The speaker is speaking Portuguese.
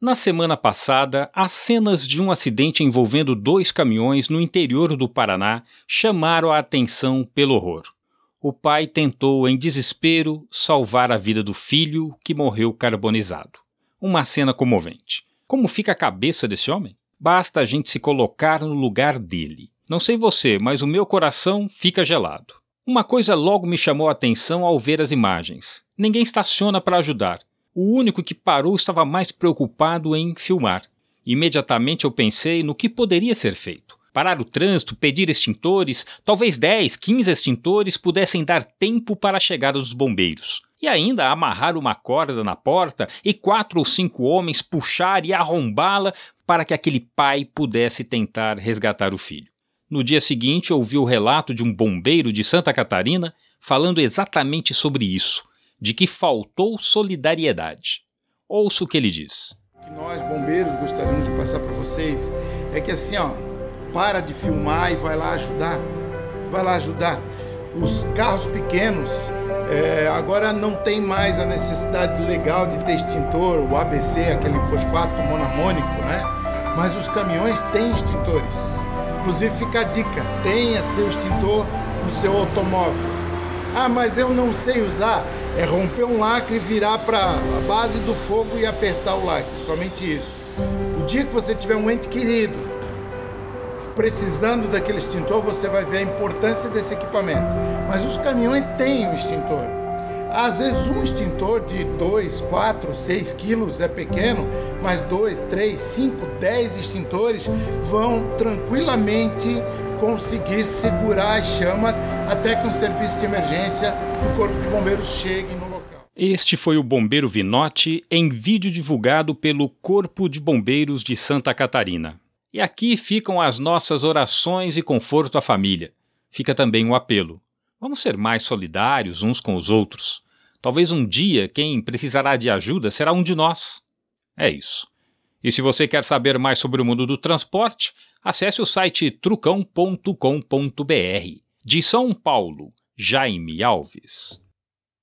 Na semana passada, as cenas de um acidente envolvendo dois caminhões no interior do Paraná chamaram a atenção pelo horror. O pai tentou, em desespero, salvar a vida do filho, que morreu carbonizado. Uma cena comovente. Como fica a cabeça desse homem? Basta a gente se colocar no lugar dele. Não sei você, mas o meu coração fica gelado. Uma coisa logo me chamou a atenção ao ver as imagens. Ninguém estaciona para ajudar. O único que parou estava mais preocupado em filmar. Imediatamente eu pensei no que poderia ser feito. Parar o trânsito, pedir extintores, talvez 10, 15 extintores pudessem dar tempo para a chegada dos bombeiros. E ainda amarrar uma corda na porta e quatro ou cinco homens puxar e arrombá-la para que aquele pai pudesse tentar resgatar o filho. No dia seguinte, ouvi o relato de um bombeiro de Santa Catarina falando exatamente sobre isso de que faltou solidariedade. Ouça o que ele diz. O que nós, bombeiros, gostaríamos de passar para vocês é que assim, ó, para de filmar e vai lá ajudar. Vai lá ajudar. Os carros pequenos é, agora não tem mais a necessidade legal de ter extintor, o ABC, aquele fosfato monamônico, né? Mas os caminhões têm extintores. Inclusive fica a dica, tenha seu extintor no seu automóvel. Ah, mas eu não sei usar. É romper um lacre, virar para a base do fogo e apertar o lacre. Somente isso. O dia que você tiver um ente querido precisando daquele extintor, você vai ver a importância desse equipamento. Mas os caminhões têm o extintor. Às vezes um extintor de 2, 4, 6 quilos é pequeno, mas 2, 3, 5, 10 extintores vão tranquilamente conseguir segurar as chamas até que um serviço de emergência do Corpo de Bombeiros chegue no local. Este foi o bombeiro Vinotti em vídeo divulgado pelo Corpo de Bombeiros de Santa Catarina. E aqui ficam as nossas orações e conforto à família. Fica também o apelo. Vamos ser mais solidários uns com os outros. Talvez um dia quem precisará de ajuda será um de nós. É isso. E se você quer saber mais sobre o mundo do transporte, acesse o site trucão.com.br. De São Paulo, Jaime Alves.